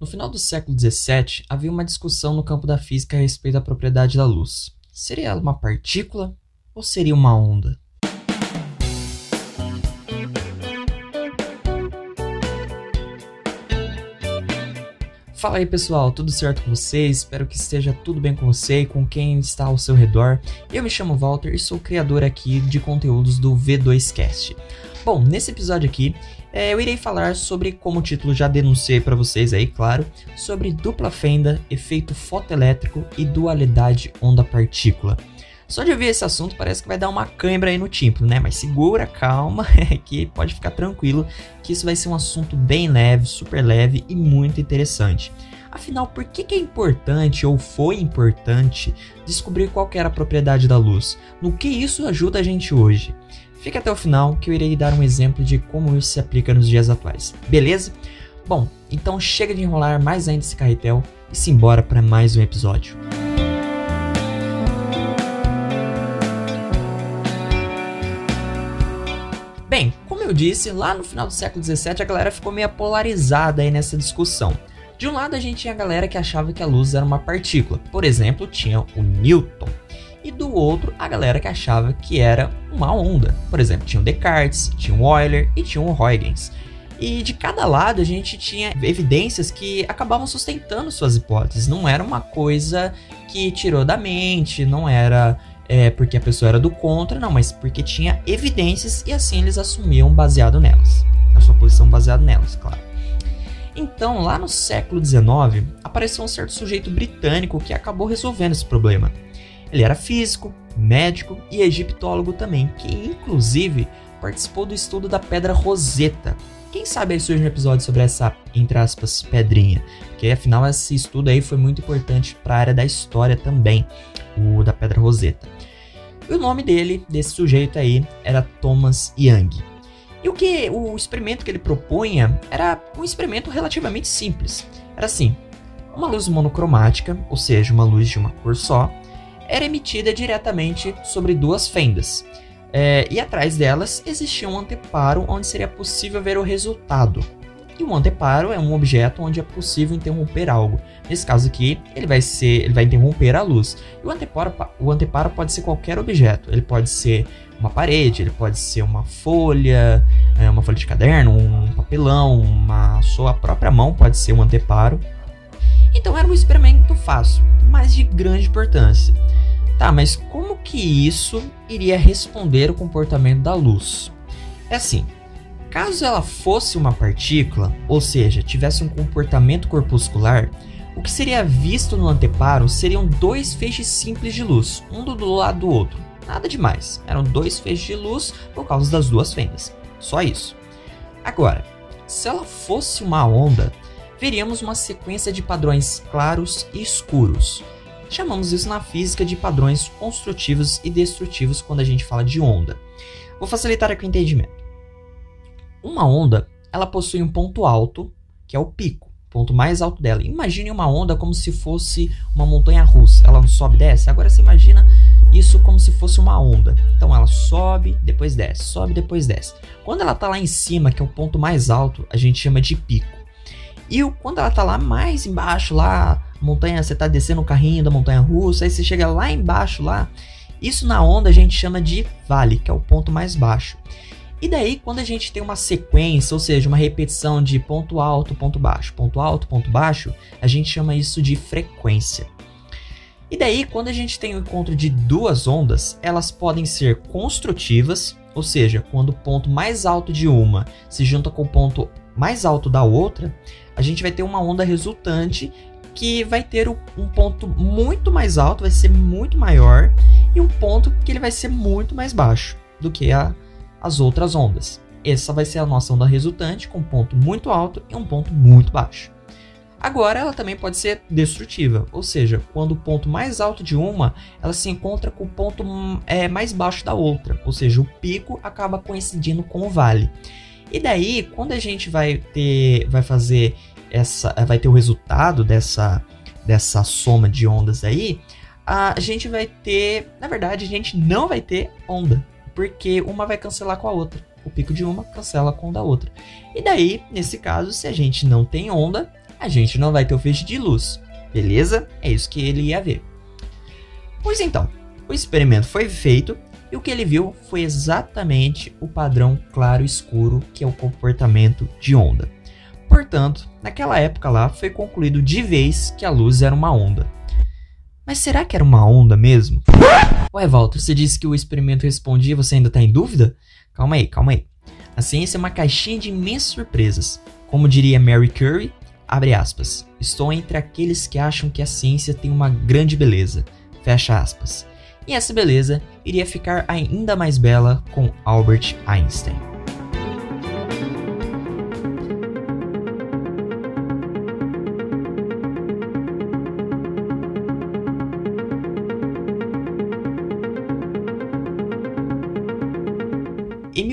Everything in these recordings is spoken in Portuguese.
No final do século XVII, havia uma discussão no campo da física a respeito da propriedade da luz. Seria ela uma partícula ou seria uma onda? Fala aí pessoal, tudo certo com vocês? Espero que esteja tudo bem com você e com quem está ao seu redor. Eu me chamo Walter e sou criador aqui de conteúdos do V2Cast. Bom, nesse episódio aqui é, eu irei falar sobre, como o título já denunciei para vocês aí, claro, sobre dupla fenda, efeito fotoelétrico e dualidade onda-partícula. Só de ouvir esse assunto parece que vai dar uma cãibra aí no tímpano, né? Mas segura, calma, que pode ficar tranquilo que isso vai ser um assunto bem leve, super leve e muito interessante. Afinal, por que, que é importante ou foi importante descobrir qual era a propriedade da luz? No que isso ajuda a gente hoje? Fique até o final que eu irei dar um exemplo de como isso se aplica nos dias atuais, beleza? Bom, então chega de enrolar mais ainda esse carretel e simbora para mais um episódio. Eu disse, lá no final do século XVII a galera ficou meio polarizada aí nessa discussão. De um lado a gente tinha a galera que achava que a luz era uma partícula, por exemplo, tinha o Newton e do outro a galera que achava que era uma onda. Por exemplo, tinha o Descartes, tinha o Euler e tinha o Huygens. E de cada lado a gente tinha evidências que acabavam sustentando suas hipóteses. Não era uma coisa que tirou da mente, não era é, porque a pessoa era do contra, não, mas porque tinha evidências e assim eles assumiam baseado nelas. A sua posição baseada nelas, claro. Então, lá no século XIX, apareceu um certo sujeito britânico que acabou resolvendo esse problema. Ele era físico, médico e egiptólogo também, que inclusive participou do estudo da pedra Roseta. Quem sabe aí surge um episódio sobre essa, entre aspas, pedrinha, porque afinal esse estudo aí foi muito importante para a área da história também, o da pedra Roseta. E o nome dele, desse sujeito aí, era Thomas Young. E o que o experimento que ele propunha era um experimento relativamente simples. Era assim: uma luz monocromática, ou seja, uma luz de uma cor só, era emitida diretamente sobre duas fendas. É, e atrás delas existia um anteparo onde seria possível ver o resultado. E um anteparo é um objeto onde é possível interromper algo. Nesse caso aqui, ele vai ser, ele vai interromper a luz. E o anteparo, o anteparo pode ser qualquer objeto. Ele pode ser uma parede, ele pode ser uma folha, é, uma folha de caderno, um papelão, uma sua própria mão pode ser um anteparo. Então era um experimento fácil, mas de grande importância. Tá, mas como que isso iria responder o comportamento da luz? É assim, caso ela fosse uma partícula, ou seja, tivesse um comportamento corpuscular, o que seria visto no anteparo seriam dois feixes simples de luz, um do lado do outro. Nada demais, eram dois feixes de luz por causa das duas fendas. Só isso. Agora, se ela fosse uma onda, veríamos uma sequência de padrões claros e escuros. Chamamos isso na física de padrões construtivos e destrutivos quando a gente fala de onda. Vou facilitar aqui o entendimento. Uma onda, ela possui um ponto alto, que é o pico, ponto mais alto dela. Imagine uma onda como se fosse uma montanha russa. Ela não sobe e desce. Agora você imagina isso como se fosse uma onda. Então ela sobe, depois desce, sobe, depois desce. Quando ela está lá em cima, que é o ponto mais alto, a gente chama de pico. E quando ela tá lá mais embaixo, lá, montanha, você tá descendo o carrinho da montanha russa, aí você chega lá embaixo lá, isso na onda a gente chama de vale, que é o ponto mais baixo. E daí, quando a gente tem uma sequência, ou seja, uma repetição de ponto alto, ponto baixo, ponto alto, ponto baixo, a gente chama isso de frequência. E daí, quando a gente tem o encontro de duas ondas, elas podem ser construtivas, ou seja, quando o ponto mais alto de uma se junta com o ponto mais alto da outra, a gente vai ter uma onda resultante que vai ter um ponto muito mais alto, vai ser muito maior, e um ponto que ele vai ser muito mais baixo do que a, as outras ondas. Essa vai ser a nossa onda resultante, com um ponto muito alto e um ponto muito baixo. Agora, ela também pode ser destrutiva, ou seja, quando o ponto mais alto de uma ela se encontra com o ponto é, mais baixo da outra, ou seja, o pico acaba coincidindo com o vale. E daí, quando a gente vai ter, vai fazer essa, vai ter o resultado dessa, dessa soma de ondas aí, a gente vai ter, na verdade, a gente não vai ter onda, porque uma vai cancelar com a outra. O pico de uma cancela com o da outra. E daí, nesse caso, se a gente não tem onda, a gente não vai ter o feixe de luz. Beleza? É isso que ele ia ver. Pois então, o experimento foi feito e o que ele viu foi exatamente o padrão claro-escuro que é o comportamento de onda. Portanto, naquela época lá foi concluído de vez que a luz era uma onda. Mas será que era uma onda mesmo? Ué, Walter, você disse que o experimento respondia e você ainda está em dúvida? Calma aí, calma aí. A ciência é uma caixinha de imensas surpresas. Como diria Mary Curie, abre aspas, estou entre aqueles que acham que a ciência tem uma grande beleza, fecha aspas. E essa beleza iria ficar ainda mais bela com Albert Einstein.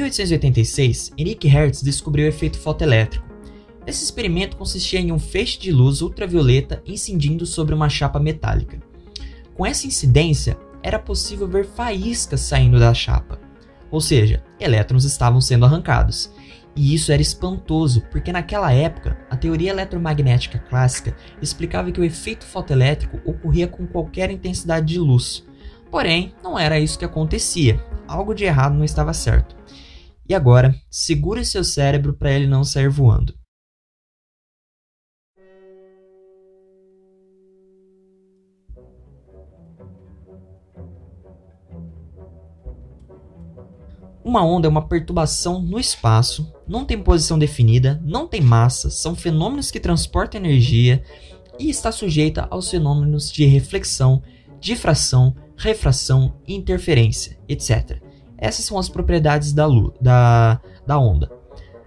1886, Henrik Hertz descobriu o efeito fotoelétrico. Esse experimento consistia em um feixe de luz ultravioleta incidindo sobre uma chapa metálica. Com essa incidência, era possível ver faíscas saindo da chapa, ou seja, elétrons estavam sendo arrancados. E isso era espantoso, porque naquela época, a teoria eletromagnética clássica explicava que o efeito fotoelétrico ocorria com qualquer intensidade de luz. Porém, não era isso que acontecia. Algo de errado não estava certo. E agora, segure seu cérebro para ele não sair voando. Uma onda é uma perturbação no espaço, não tem posição definida, não tem massa, são fenômenos que transportam energia e está sujeita aos fenômenos de reflexão, difração, refração, interferência, etc. Essas são as propriedades da, luz, da, da onda.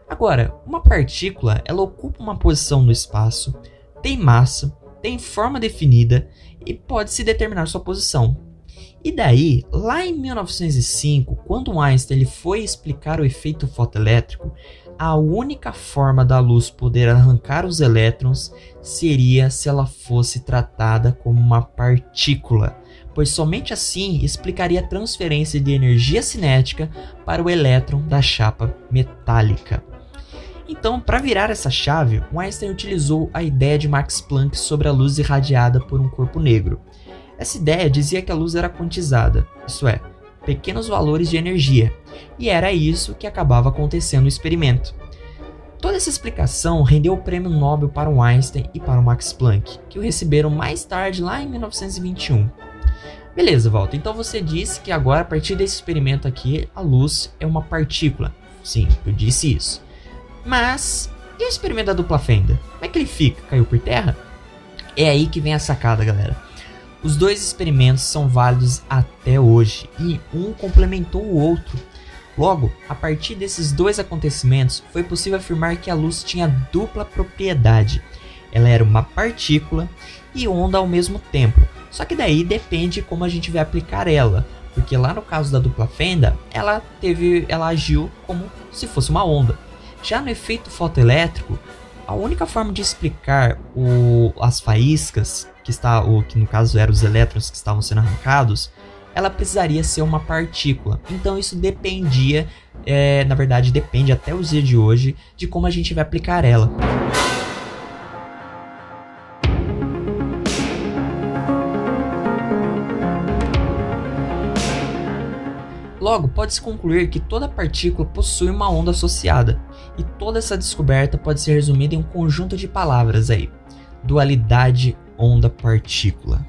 Agora, uma partícula ela ocupa uma posição no espaço, tem massa, tem forma definida e pode se determinar sua posição. E daí, lá em 1905, quando Einstein ele foi explicar o efeito fotoelétrico, a única forma da luz poder arrancar os elétrons seria se ela fosse tratada como uma partícula pois somente assim explicaria a transferência de energia cinética para o elétron da chapa metálica. Então, para virar essa chave, Einstein utilizou a ideia de Max Planck sobre a luz irradiada por um corpo negro. Essa ideia dizia que a luz era quantizada, isso é, pequenos valores de energia, e era isso que acabava acontecendo no experimento. Toda essa explicação rendeu o prêmio Nobel para o Einstein e para o Max Planck, que o receberam mais tarde, lá em 1921. Beleza, Walter. Então você disse que agora, a partir desse experimento aqui, a luz é uma partícula. Sim, eu disse isso. Mas, e o experimento da dupla fenda? Como é que ele fica? Caiu por terra? É aí que vem a sacada, galera. Os dois experimentos são válidos até hoje e um complementou o outro. Logo, a partir desses dois acontecimentos, foi possível afirmar que a luz tinha dupla propriedade. Ela era uma partícula e onda ao mesmo tempo, só que daí depende como a gente vai aplicar ela, porque lá no caso da dupla fenda, ela teve, ela agiu como se fosse uma onda. Já no efeito fotoelétrico, a única forma de explicar o, as faíscas, que está, o que no caso eram os elétrons que estavam sendo arrancados, ela precisaria ser uma partícula. Então isso dependia, é, na verdade depende até os dias de hoje, de como a gente vai aplicar ela. Logo, pode-se concluir que toda partícula possui uma onda associada, e toda essa descoberta pode ser resumida em um conjunto de palavras aí: dualidade onda-partícula.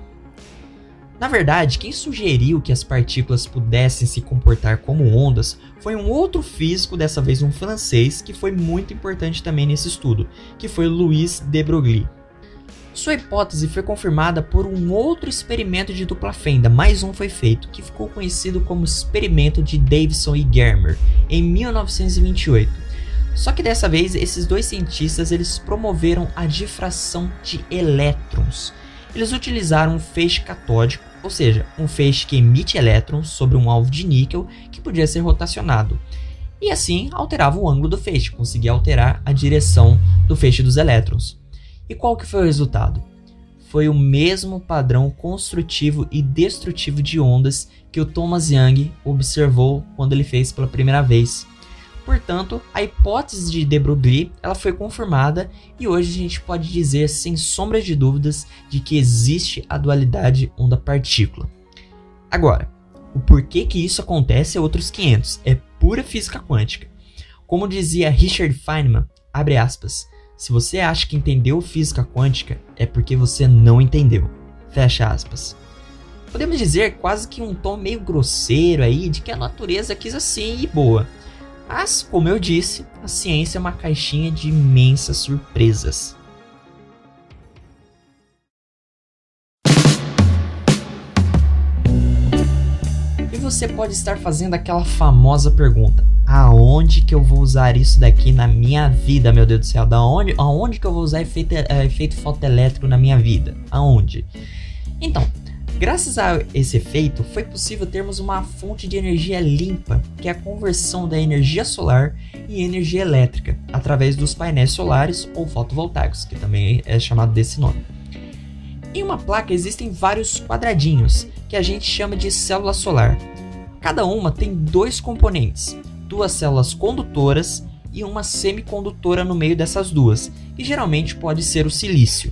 Na verdade, quem sugeriu que as partículas pudessem se comportar como ondas foi um outro físico, dessa vez um francês, que foi muito importante também nesse estudo, que foi Louis de Broglie. Sua hipótese foi confirmada por um outro experimento de dupla fenda, mais um foi feito, que ficou conhecido como experimento de Davidson e Germer, em 1928. Só que dessa vez esses dois cientistas eles promoveram a difração de elétrons. Eles utilizaram um feixe catódico, ou seja, um feixe que emite elétrons sobre um alvo de níquel que podia ser rotacionado. E assim alterava o ângulo do feixe, conseguia alterar a direção do feixe dos elétrons. E qual que foi o resultado? Foi o mesmo padrão construtivo e destrutivo de ondas que o Thomas Young observou quando ele fez pela primeira vez. Portanto, a hipótese de de Broglie ela foi confirmada e hoje a gente pode dizer sem sombra de dúvidas de que existe a dualidade onda-partícula. Agora, o porquê que isso acontece é outros 500, é pura física quântica. Como dizia Richard Feynman, abre aspas, se você acha que entendeu física quântica, é porque você não entendeu. Fecha aspas. Podemos dizer quase que um tom meio grosseiro aí de que a natureza quis assim e boa. Mas, como eu disse, a ciência é uma caixinha de imensas surpresas. Você pode estar fazendo aquela famosa pergunta: aonde que eu vou usar isso daqui na minha vida, meu Deus do céu? Da onde, aonde que eu vou usar efeito, uh, efeito fotoelétrico na minha vida? Aonde? Então, graças a esse efeito, foi possível termos uma fonte de energia limpa, que é a conversão da energia solar em energia elétrica, através dos painéis solares ou fotovoltaicos, que também é chamado desse nome. Em uma placa existem vários quadradinhos, que a gente chama de célula solar. Cada uma tem dois componentes, duas células condutoras e uma semicondutora no meio dessas duas, que geralmente pode ser o silício.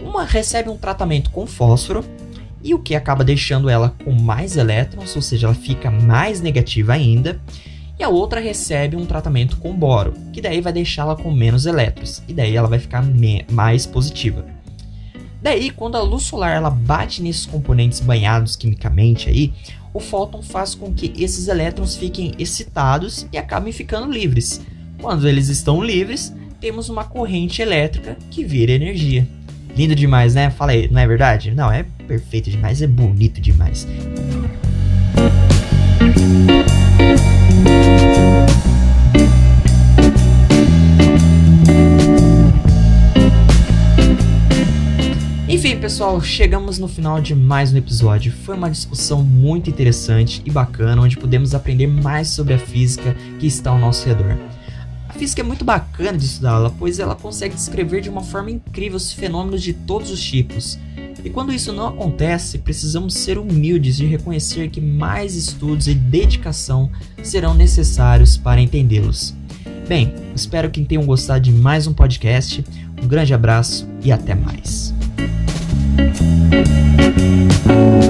Uma recebe um tratamento com fósforo, e o que acaba deixando ela com mais elétrons, ou seja, ela fica mais negativa ainda, e a outra recebe um tratamento com boro, que daí vai deixá-la com menos elétrons, e daí ela vai ficar mais positiva. Daí, quando a luz solar ela bate nesses componentes banhados quimicamente aí, o fóton faz com que esses elétrons fiquem excitados e acabem ficando livres. Quando eles estão livres, temos uma corrente elétrica que vira energia. Lindo demais, né? Fala aí, não é verdade? Não, é perfeito demais, é bonito demais. Enfim, pessoal, chegamos no final de mais um episódio. Foi uma discussão muito interessante e bacana, onde pudemos aprender mais sobre a física que está ao nosso redor. A física é muito bacana de estudá-la, pois ela consegue descrever de uma forma incrível os fenômenos de todos os tipos. E quando isso não acontece, precisamos ser humildes e reconhecer que mais estudos e dedicação serão necessários para entendê-los. Bem, espero que tenham gostado de mais um podcast. Um grande abraço e até mais. Thank you.